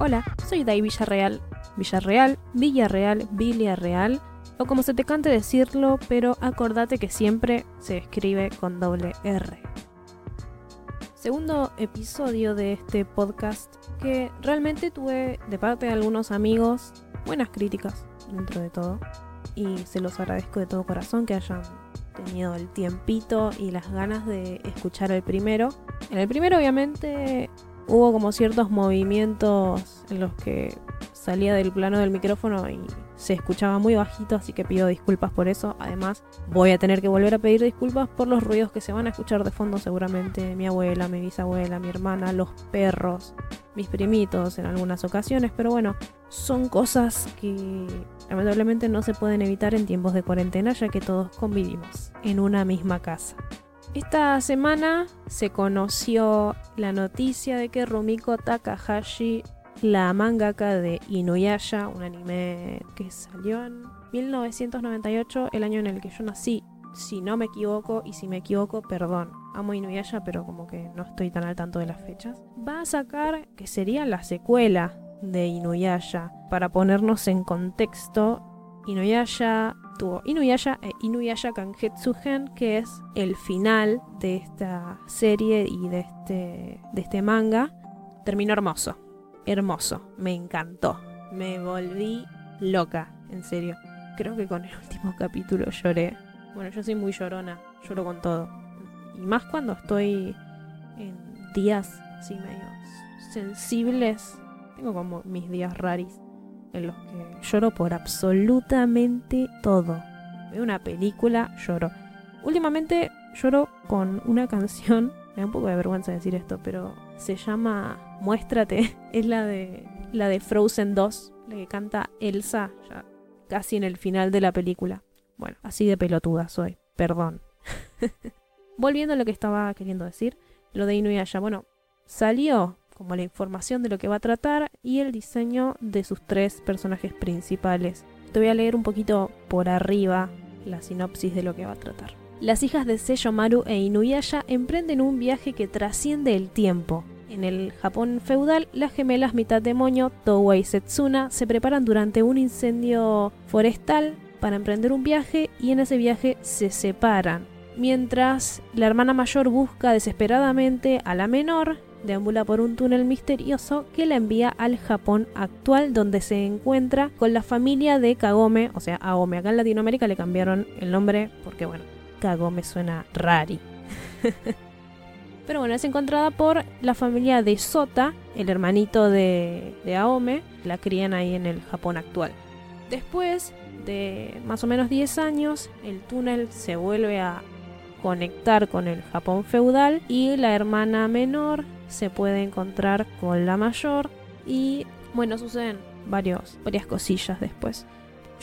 Hola, soy Dai Villarreal. Villarreal, Villarreal, Villarreal, o como se te cante decirlo, pero acordate que siempre se escribe con doble R. Segundo episodio de este podcast que realmente tuve de parte de algunos amigos buenas críticas dentro de todo y se los agradezco de todo corazón que hayan tenido el tiempito y las ganas de escuchar el primero. En el primero obviamente hubo como ciertos movimientos en los que salía del plano del micrófono y se escuchaba muy bajito, así que pido disculpas por eso. Además, voy a tener que volver a pedir disculpas por los ruidos que se van a escuchar de fondo seguramente. Mi abuela, mi bisabuela, mi hermana, los perros, mis primitos en algunas ocasiones, pero bueno, son cosas que lamentablemente no se pueden evitar en tiempos de cuarentena ya que todos convivimos en una misma casa. Esta semana se conoció la noticia de que Rumiko Takahashi, la mangaka de Inuyasha, un anime que salió en 1998, el año en el que yo nací, si no me equivoco, y si me equivoco, perdón. Amo Inuyasha, pero como que no estoy tan al tanto de las fechas. Va a sacar que sería la secuela de Inuyasha. Para ponernos en contexto, Inuyasha Inuyasha e Inuyasha Kangetsugen, que es el final de esta serie y de este, de este manga. Terminó hermoso, hermoso, me encantó, me volví loca, en serio. Creo que con el último capítulo lloré. Bueno, yo soy muy llorona, lloro con todo. Y más cuando estoy en días así medio sensibles. Tengo como mis días raris en los que lloro por absolutamente todo. Veo una película, lloro. Últimamente lloro con una canción, me da un poco de vergüenza decir esto, pero se llama Muéstrate, es la de la de Frozen 2, la que canta Elsa, ya casi en el final de la película. Bueno, así de pelotuda soy, perdón. Volviendo a lo que estaba queriendo decir, lo de Inuyasha, bueno, salió como la información de lo que va a tratar y el diseño de sus tres personajes principales. Te voy a leer un poquito por arriba la sinopsis de lo que va a tratar. Las hijas de Maru e Inuyasha emprenden un viaje que trasciende el tiempo. En el Japón feudal, las gemelas mitad demonio, Towa y Setsuna, se preparan durante un incendio forestal para emprender un viaje y en ese viaje se separan. Mientras la hermana mayor busca desesperadamente a la menor, deambula por un túnel misterioso que la envía al Japón actual donde se encuentra con la familia de Kagome, o sea, Aome. Acá en Latinoamérica le cambiaron el nombre porque, bueno, Kagome suena rari. Pero bueno, es encontrada por la familia de Sota, el hermanito de, de Aome, la crían ahí en el Japón actual. Después de más o menos 10 años, el túnel se vuelve a conectar con el Japón feudal y la hermana menor se puede encontrar con la mayor y bueno, suceden varios, varias cosillas después.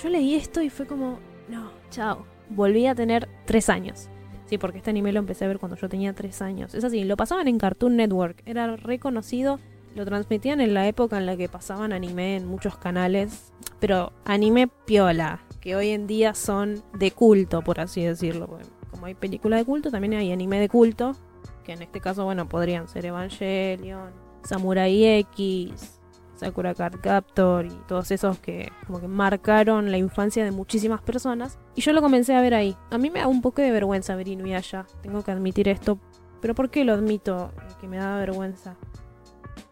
Yo leí esto y fue como, no, chao. Volví a tener tres años. Sí, porque este anime lo empecé a ver cuando yo tenía tres años. Es así, lo pasaban en Cartoon Network. Era reconocido. Lo transmitían en la época en la que pasaban anime en muchos canales. Pero anime piola. Que hoy en día son de culto, por así decirlo. como hay película de culto, también hay anime de culto que en este caso, bueno, podrían ser Evangelion, Samurai X, Sakura Card Captor y todos esos que como que marcaron la infancia de muchísimas personas. Y yo lo comencé a ver ahí. A mí me da un poco de vergüenza ver Inuyasha, tengo que admitir esto. Pero ¿por qué lo admito que me da vergüenza?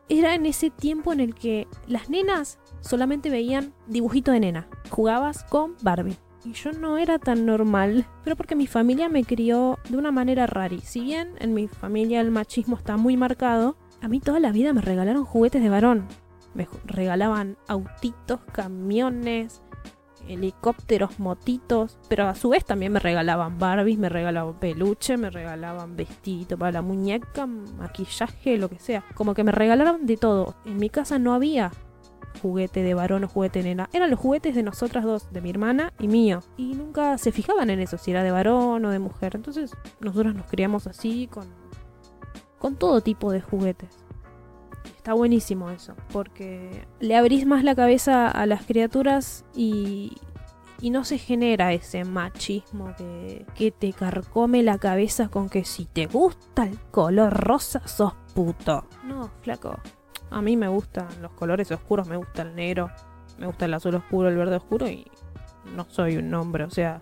Era en ese tiempo en el que las nenas solamente veían dibujito de nena. Jugabas con Barbie. Y yo no era tan normal, pero porque mi familia me crió de una manera rara. Si bien en mi familia el machismo está muy marcado, a mí toda la vida me regalaron juguetes de varón. Me regalaban autitos, camiones, helicópteros, motitos, pero a su vez también me regalaban Barbies, me regalaban peluche, me regalaban vestido para la muñeca, maquillaje, lo que sea. Como que me regalaron de todo. En mi casa no había juguete de varón o juguete de nena. Eran los juguetes de nosotras dos, de mi hermana y mío. Y nunca se fijaban en eso, si era de varón o de mujer. Entonces nosotros nos criamos así con, con todo tipo de juguetes. Está buenísimo eso, porque le abrís más la cabeza a las criaturas y, y no se genera ese machismo que, que te carcome la cabeza con que si te gusta el color rosa sos puto. No, flaco A mí me gustan los colores oscuros, me gusta el negro, me gusta el azul oscuro, el verde oscuro y no soy un hombre, o sea,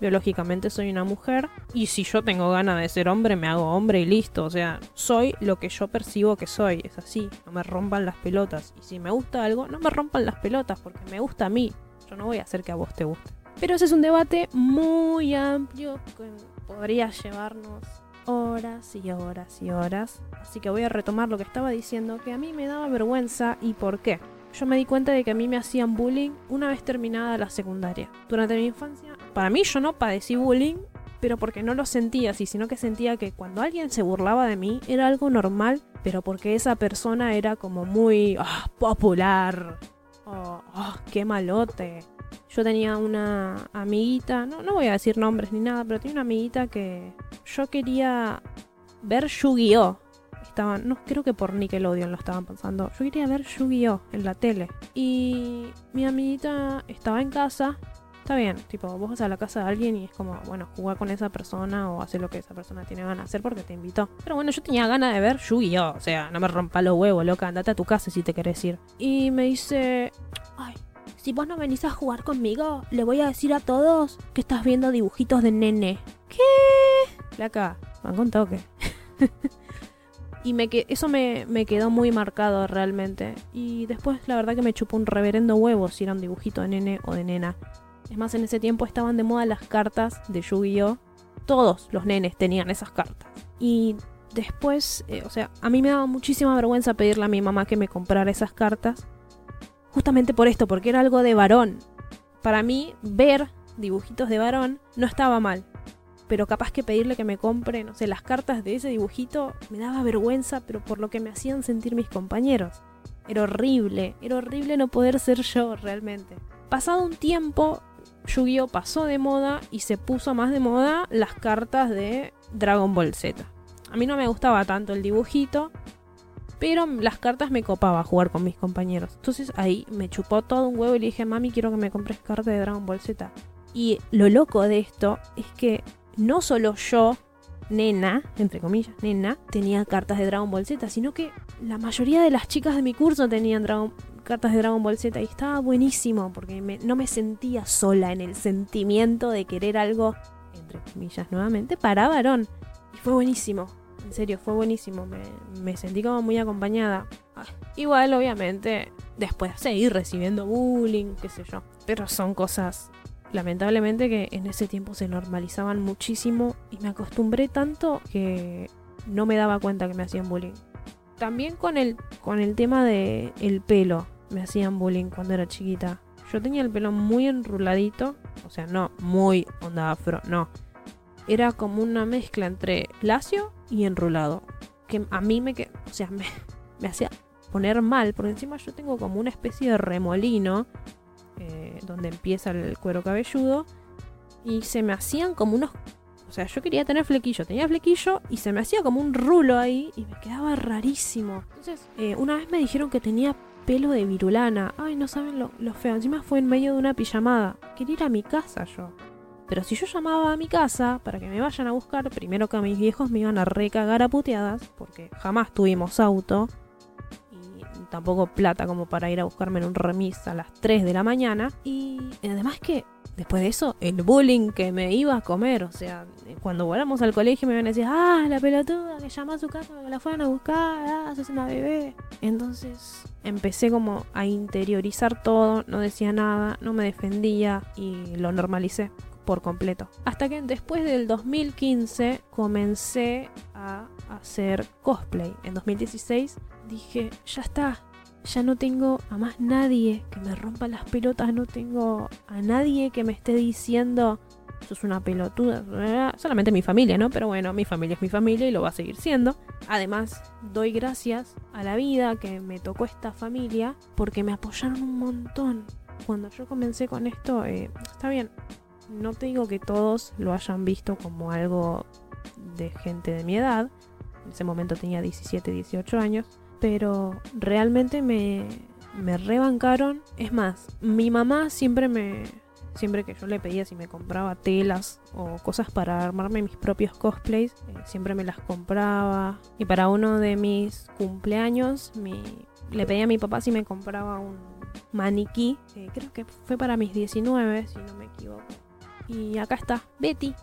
biológicamente soy una mujer y si yo tengo ganas de ser hombre me hago hombre y listo, o sea, soy lo que yo percibo que soy, es así, no me rompan las pelotas y si me gusta algo, no me rompan las pelotas porque me gusta a mí, yo no voy a hacer que a vos te guste. Pero ese es un debate muy amplio que podría llevarnos horas y horas y horas. Así que voy a retomar lo que estaba diciendo, que a mí me daba vergüenza y por qué. Yo me di cuenta de que a mí me hacían bullying una vez terminada la secundaria. Durante mi infancia, para mí yo no padecí bullying, pero porque no lo sentía así, sino que sentía que cuando alguien se burlaba de mí era algo normal, pero porque esa persona era como muy ah, popular. Oh, oh, qué malote. Yo tenía una amiguita, no, no voy a decir nombres ni nada, pero tenía una amiguita que yo quería ver Yu-Gi-Oh! Estaban, no creo que por Nickelodeon lo estaban pensando. Yo quería ver Yu-Gi-Oh! en la tele. Y mi amiguita estaba en casa. Está bien, tipo, vos vas a la casa de alguien y es como, bueno, jugar con esa persona o hacer lo que esa persona tiene ganas de hacer porque te invitó. Pero bueno, yo tenía ganas de ver Yu-Gi-Oh! O sea, no me rompa los huevos, loca, andate a tu casa si te querés ir. Y me dice, ay, si vos no venís a jugar conmigo, le voy a decir a todos que estás viendo dibujitos de nene. ¿Qué? Placa, van con toque. y me que eso me, me, quedó muy marcado realmente. Y después la verdad que me chupó un reverendo huevo si era un dibujito de nene o de nena. Es más, en ese tiempo estaban de moda las cartas de Yu-Gi-Oh! Todos los nenes tenían esas cartas. Y después, eh, o sea, a mí me daba muchísima vergüenza pedirle a mi mamá que me comprara esas cartas justamente por esto, porque era algo de varón. Para mí, ver dibujitos de varón no estaba mal. Pero capaz que pedirle que me compre, no sé, las cartas de ese dibujito me daba vergüenza, pero por lo que me hacían sentir mis compañeros. Era horrible, era horrible no poder ser yo realmente. Pasado un tiempo, Yu-Gi-Oh pasó de moda y se puso más de moda las cartas de Dragon Ball Z. A mí no me gustaba tanto el dibujito, pero las cartas me copaba jugar con mis compañeros. Entonces ahí me chupó todo un huevo y le dije, mami, quiero que me compres cartas de Dragon Ball Z. Y lo loco de esto es que no solo yo, nena, entre comillas, nena, tenía cartas de Dragon Ball Z, sino que la mayoría de las chicas de mi curso tenían cartas de Dragon Ball Z y estaba buenísimo porque no me sentía sola en el sentimiento de querer algo, entre comillas nuevamente, para varón. Y fue buenísimo. En serio, fue buenísimo. Me, sentí como muy acompañada. Ah, igual, obviamente, después seguir recibiendo bullying, qué sé yo. Pero son cosas, lamentablemente, que en ese tiempo se normalizaban muchísimo y me acostumbré tanto que no me daba cuenta que me hacían bullying. También con el, con el tema de el pelo, me hacían bullying cuando era chiquita. Yo tenía el pelo muy enruladito, o sea, no muy onda afro, no era como una mezcla entre lacio y enrolado. Que a mí me, o sea, me, me hacía poner mal, porque encima yo tengo como una especie de remolino eh, donde empieza el cuero cabelludo y se me hacían como unos... O sea, yo quería tener flequillo, tenía flequillo y se me hacía como un rulo ahí y me quedaba rarísimo. Entonces, eh, una vez me dijeron que tenía pelo de virulana. Ay, no saben lo, lo feo. Encima fue en medio de una pijamada. Quería ir a mi casa yo. Pero si yo llamaba a mi casa para que me vayan a buscar, primero que a mis viejos me iban a recagar a puteadas, porque jamás tuvimos auto y tampoco plata como para ir a buscarme en un remis a las 3 de la mañana. Y además que después de eso, el bullying que me iba a comer, o sea, cuando volvamos al colegio me iban a decir, ah, la pelotuda que llamó a su casa para que la fueran a buscar, ah, sos una bebé. Entonces empecé como a interiorizar todo, no decía nada, no me defendía y lo normalicé por completo. Hasta que después del 2015 comencé a hacer cosplay. En 2016 dije, ya está, ya no tengo a más nadie que me rompa las pelotas, no tengo a nadie que me esté diciendo, sos una pelotuda. Solamente mi familia, ¿no? Pero bueno, mi familia es mi familia y lo va a seguir siendo. Además, doy gracias a la vida que me tocó esta familia porque me apoyaron un montón. Cuando yo comencé con esto, eh, está bien, no te digo que todos lo hayan visto como algo de gente de mi edad. En ese momento tenía 17, 18 años. Pero realmente me, me rebancaron. Es más, mi mamá siempre me... Siempre que yo le pedía si me compraba telas o cosas para armarme mis propios cosplays, eh, siempre me las compraba. Y para uno de mis cumpleaños, le pedí a mi papá si me compraba un maniquí, creo que fue para mis 19, si no me equivoco. Y acá está, Betty.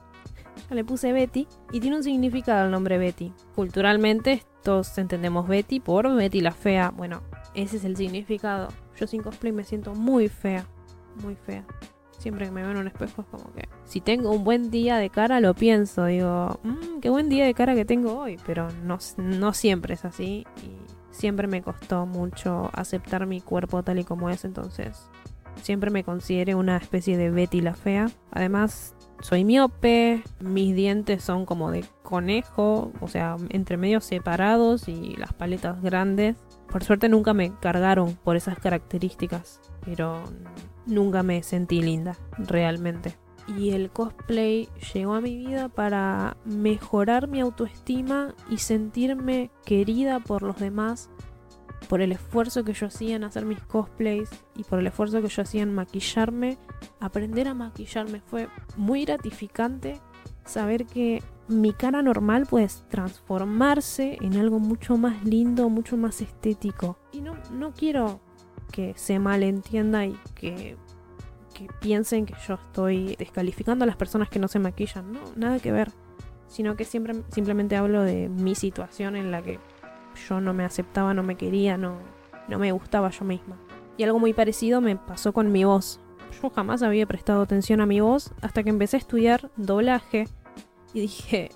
Le puse Betty y tiene un significado el nombre Betty. Culturalmente todos entendemos Betty por Betty la fea. Bueno, ese es el significado. Yo sin cosplay me siento muy fea, muy fea. Siempre que me veo en un espejo es como que si tengo un buen día de cara lo pienso, digo, mmm, qué buen día de cara que tengo hoy, pero no, no siempre es así y siempre me costó mucho aceptar mi cuerpo tal y como es, entonces siempre me consideré una especie de Betty la fea. Además, soy miope, mis dientes son como de conejo, o sea, entre medio separados y las paletas grandes. Por suerte nunca me cargaron por esas características, pero nunca me sentí linda, realmente. Y el cosplay llegó a mi vida para mejorar mi autoestima y sentirme querida por los demás por el esfuerzo que yo hacía en hacer mis cosplays y por el esfuerzo que yo hacía en maquillarme, aprender a maquillarme fue muy gratificante saber que mi cara normal puede transformarse en algo mucho más lindo, mucho más estético. Y no, no quiero que se malentienda y que, que piensen que yo estoy descalificando a las personas que no se maquillan. No, nada que ver. Sino que siempre, simplemente hablo de mi situación en la que yo no me aceptaba, no me quería, no, no me gustaba yo misma. Y algo muy parecido me pasó con mi voz. Yo jamás había prestado atención a mi voz hasta que empecé a estudiar doblaje y dije,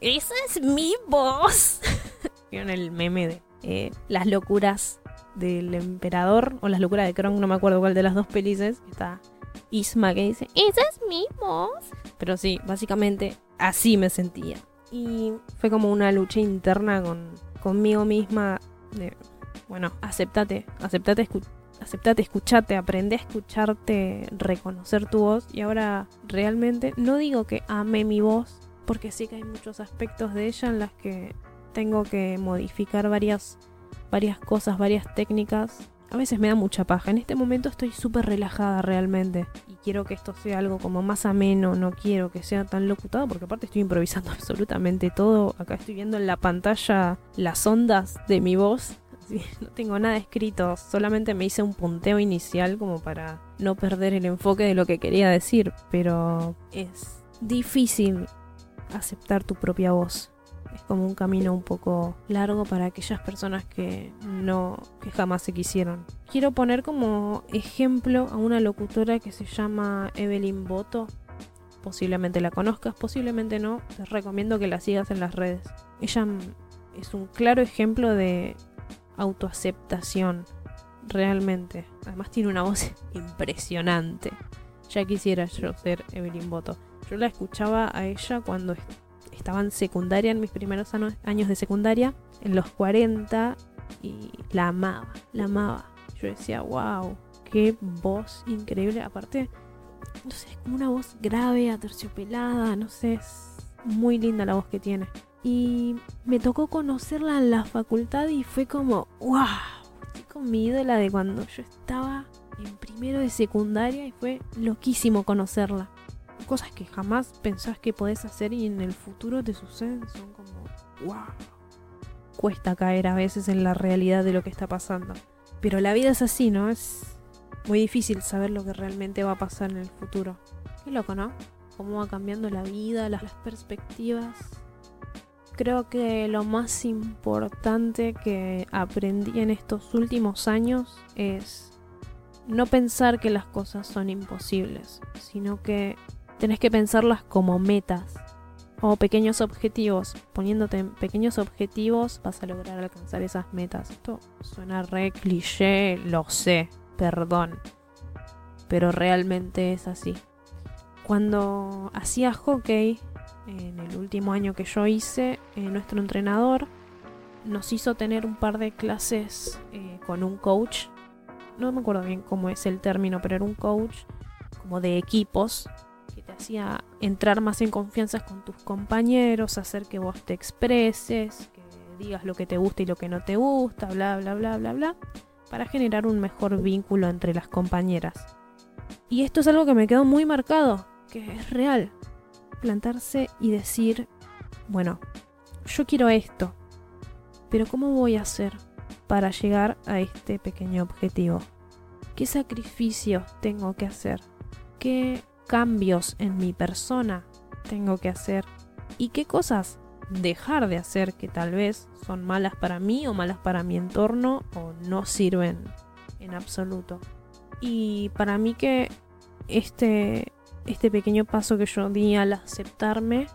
esa es mi voz. Vieron el meme de eh, las locuras del emperador o las locuras de Kronk, no me acuerdo cuál de las dos pelices. Está Isma que dice, esa es mi voz. Pero sí, básicamente así me sentía. Y fue como una lucha interna con conmigo misma de, bueno, aceptate, aceptate, aceptate, escuchate, aprende a escucharte, reconocer tu voz. Y ahora realmente no digo que ame mi voz, porque sí que hay muchos aspectos de ella en las que tengo que modificar varias, varias cosas, varias técnicas a veces me da mucha paja. En este momento estoy súper relajada realmente. Y quiero que esto sea algo como más ameno. No quiero que sea tan locutado porque aparte estoy improvisando absolutamente todo. Acá estoy viendo en la pantalla las ondas de mi voz. no tengo nada escrito. Solamente me hice un punteo inicial como para no perder el enfoque de lo que quería decir. Pero es difícil aceptar tu propia voz es como un camino un poco largo para aquellas personas que no, que jamás se quisieron. Quiero poner como ejemplo a una locutora que se llama Evelyn Boto. Posiblemente la conozcas, posiblemente no. Te recomiendo que la sigas en las redes. Ella es un claro ejemplo de autoaceptación, realmente. Además tiene una voz impresionante. Ya quisiera yo ser Evelyn Boto. Yo la escuchaba a ella cuando estaba en secundaria, en mis primeros años de secundaria, en los 40, y la amaba, la amaba. Yo decía, wow, qué voz increíble. Aparte, no sé, es como una voz grave, aterciopelada, no sé, es muy linda la voz que tiene. Y me tocó conocerla en la facultad y fue como, wow, estoy con mi ídola de cuando yo estaba en primero de secundaria y fue loquísimo conocerla cosas que jamás pensás que podés hacer y en el futuro te suceden son como, wow. Cuesta caer a veces en la realidad de lo que está pasando. Pero la vida es así, ¿no? Es muy difícil saber lo que realmente va a pasar en el futuro. Qué loco, ¿no? Cómo va cambiando la vida, las perspectivas. Creo que lo más importante que aprendí en estos últimos años es no pensar que las cosas son imposibles, sino que tenés que pensarlas como metas o pequeños objetivos. Poniéndote en pequeños objetivos vas a lograr alcanzar esas metas. Esto suena re cliché, lo sé, perdón. Pero realmente es así. Cuando hacía hockey, en el último año que yo hice, eh, nuestro entrenador nos hizo tener un par de clases eh, con un coach. No me acuerdo bien cómo es el término, pero era un coach como de equipos entrar más en confianza con tus compañeros, hacer que vos te expreses, que digas lo que te gusta y lo que no te gusta, bla, bla, bla, bla, bla, para generar un mejor vínculo entre las compañeras. Y esto es algo que me quedó muy marcado, que es real. Plantarse y decir, bueno, yo quiero esto, pero ¿cómo voy a hacer para llegar a este pequeño objetivo. ¿Qué sacrificios tengo que hacer? ¿Qué cambios en mi persona tengo que hacer? ¿Y qué cosas dejar de hacer que tal vez son malas para mí o malas para mi entorno o no sirven en absoluto? Y para mí que este, este pequeño paso que yo di al aceptarme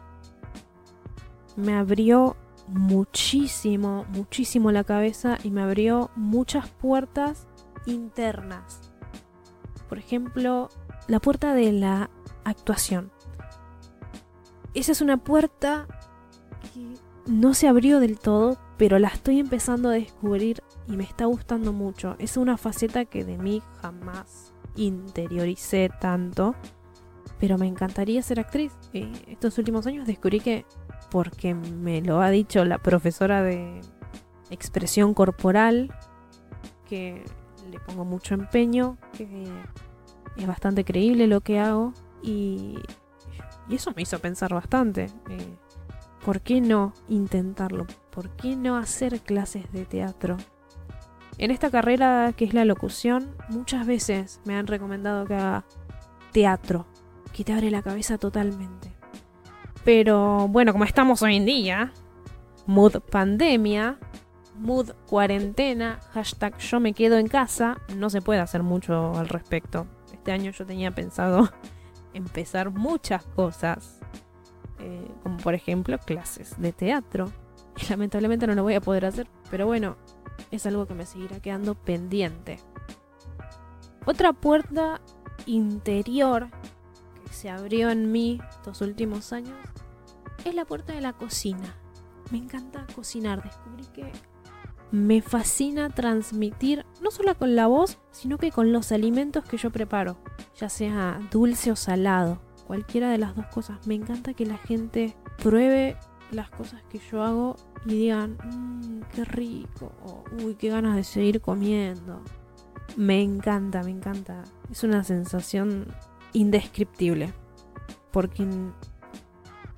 me abrió muchísimo, muchísimo la cabeza y me abrió muchas puertas internas. Por ejemplo, la puerta de la actuación. Esa es una puerta que no se abrió del todo, pero la estoy empezando a descubrir y me está gustando mucho. Es una faceta que de mí jamás interioricé tanto, pero me encantaría ser actriz. Estos últimos años descubrí que, porque me lo ha dicho la profesora de expresión corporal, que le pongo mucho empeño, que es bastante creíble lo que hago y, eso me hizo pensar bastante. Eh, ¿Por qué no intentarlo? ¿Por qué no hacer clases de teatro? En esta carrera que es la locución, muchas veces me han recomendado que haga teatro, que te abre la cabeza totalmente. Pero bueno, como estamos hoy en día, mood pandemia, mood cuarentena, hashtag yo me quedo en casa, no se puede hacer mucho al respecto. Este año yo tenía pensado empezar muchas cosas, eh, como por ejemplo clases de teatro. Y lamentablemente no lo voy a poder hacer, pero bueno, es algo que me seguirá quedando pendiente. Otra puerta interior que se abrió en mí estos últimos años es la puerta de la cocina. Me encanta cocinar, descubrí que me fascina transmitir, no solo con la voz, sino que con los alimentos que yo preparo, ya sea dulce o salado, cualquiera de las dos cosas. Me encanta que la gente pruebe las cosas que yo hago y digan, mmm, qué rico, o uy, qué ganas de seguir comiendo. Me encanta, me encanta. Es una sensación indescriptible, porque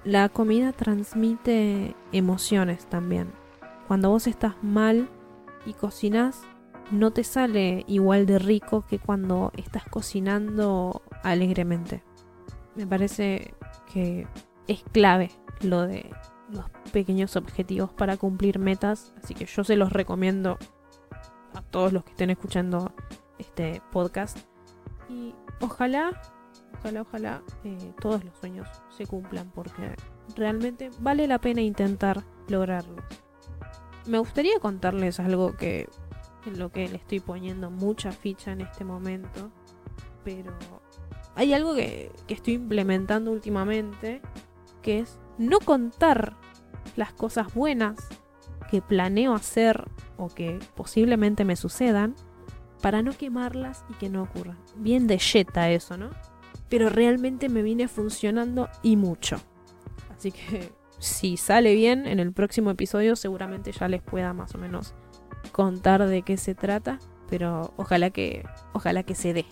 la comida transmite emociones también cuando vos estás mal y cocinas, no te sale igual de rico que cuando estás cocinando alegremente. Me parece que es clave lo de los pequeños objetivos para cumplir metas, así que yo se los recomiendo a todos los que estén escuchando este podcast. Y ojalá, ojalá, ojalá eh, todos los sueños se cumplan porque realmente vale la pena intentar lograrlos me gustaría contarles algo que en lo que le estoy poniendo mucha ficha en este momento, pero hay algo que, que estoy implementando últimamente, que es no contar las cosas buenas que planeo hacer o que posiblemente me sucedan para no quemarlas y que no ocurran. Bien de yeta eso, ¿no? Pero realmente me viene funcionando y mucho. Así que si sale bien, en el próximo episodio seguramente ya les pueda más o menos contar de qué se trata, pero ojalá que ojalá que se dé.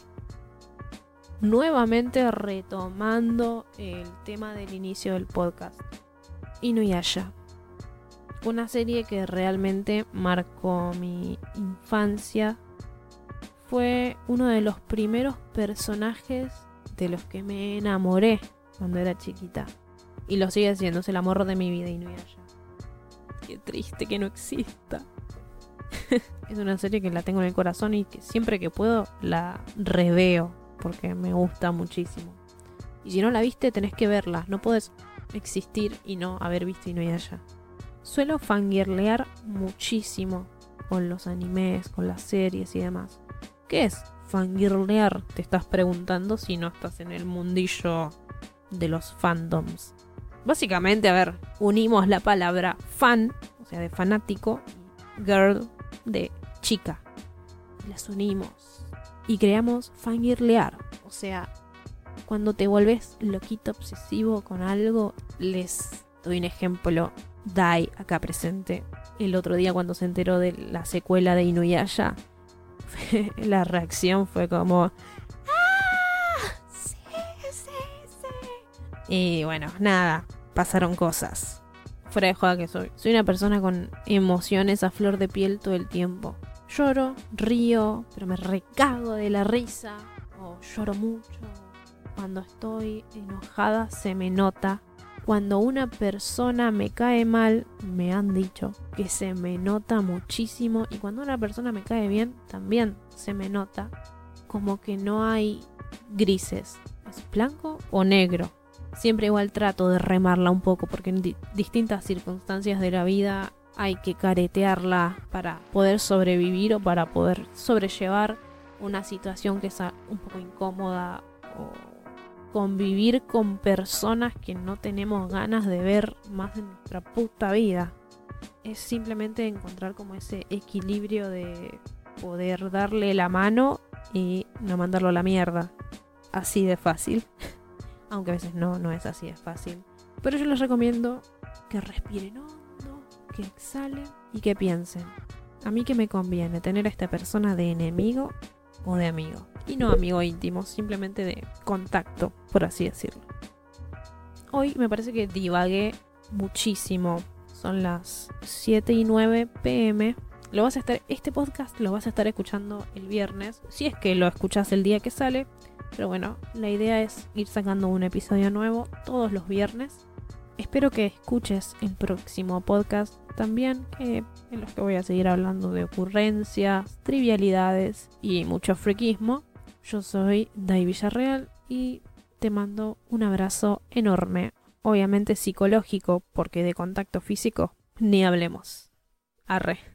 Nuevamente retomando el tema del inicio del podcast. Inuyasha. Una serie que realmente marcó mi infancia. Fue uno de los primeros personajes de los que me enamoré cuando era chiquita. Y lo sigue siendo, es el amor de mi vida y no allá. Qué triste que no exista. es una serie que la tengo en el corazón y que siempre que puedo la reveo porque me gusta muchísimo. Y si no la viste, tenés que verla. No puedes existir y no haber visto allá. Suelo fangirlear muchísimo con los animes, con las series y demás. ¿Qué es fangirlear? Te estás preguntando si no estás en el mundillo de los fandoms. Básicamente, a ver, unimos la palabra fan, o sea, de fanático, girl, de chica. Las unimos. Y creamos fangirlear. O sea, cuando te vuelves loquito obsesivo con algo, les doy un ejemplo. Dai, acá presente, el otro día cuando se enteró de la secuela de Inuyasha, la reacción fue como... Y bueno, nada, pasaron cosas. fuera de joda que soy. Soy una persona con emociones a flor de piel todo el tiempo. Lloro, río, pero me recago de la risa. O lloro mucho. Cuando estoy enojada se me nota. Cuando una persona me cae mal, me han dicho que se me nota muchísimo. Y cuando una persona me cae bien, también se me nota. Como que no hay grises. ¿Es blanco o negro? Siempre igual trato de remarla un poco porque en di- distintas circunstancias de la vida hay que caretearla para poder sobrevivir o para poder sobrellevar una situación que es un poco incómoda o convivir con personas que no tenemos ganas de ver más en nuestra puta vida. Es simplemente encontrar como ese equilibrio de poder darle la mano y no mandarlo a la mierda. Así de fácil. Aunque a veces no, no es así de fácil. Pero yo les recomiendo que respiren hondo, que exhalen y que piensen. A mí que me conviene tener a esta persona de enemigo o de amigo. Y no amigo íntimo, simplemente de contacto, por así decirlo. Hoy me parece que divagué muchísimo. Son las 7 y 9 pm. Lo vas a estar, este podcast lo vas a estar escuchando el viernes, si es que lo escuchas el día que sale. Pero bueno, la idea es ir sacando un episodio nuevo todos los viernes. Espero que escuches el próximo podcast también, que en los que voy a seguir hablando de ocurrencias, trivialidades y mucho friquismo. Yo soy Dai Villarreal y te mando un abrazo enorme, obviamente psicológico, porque de contacto físico ni hablemos. Arre.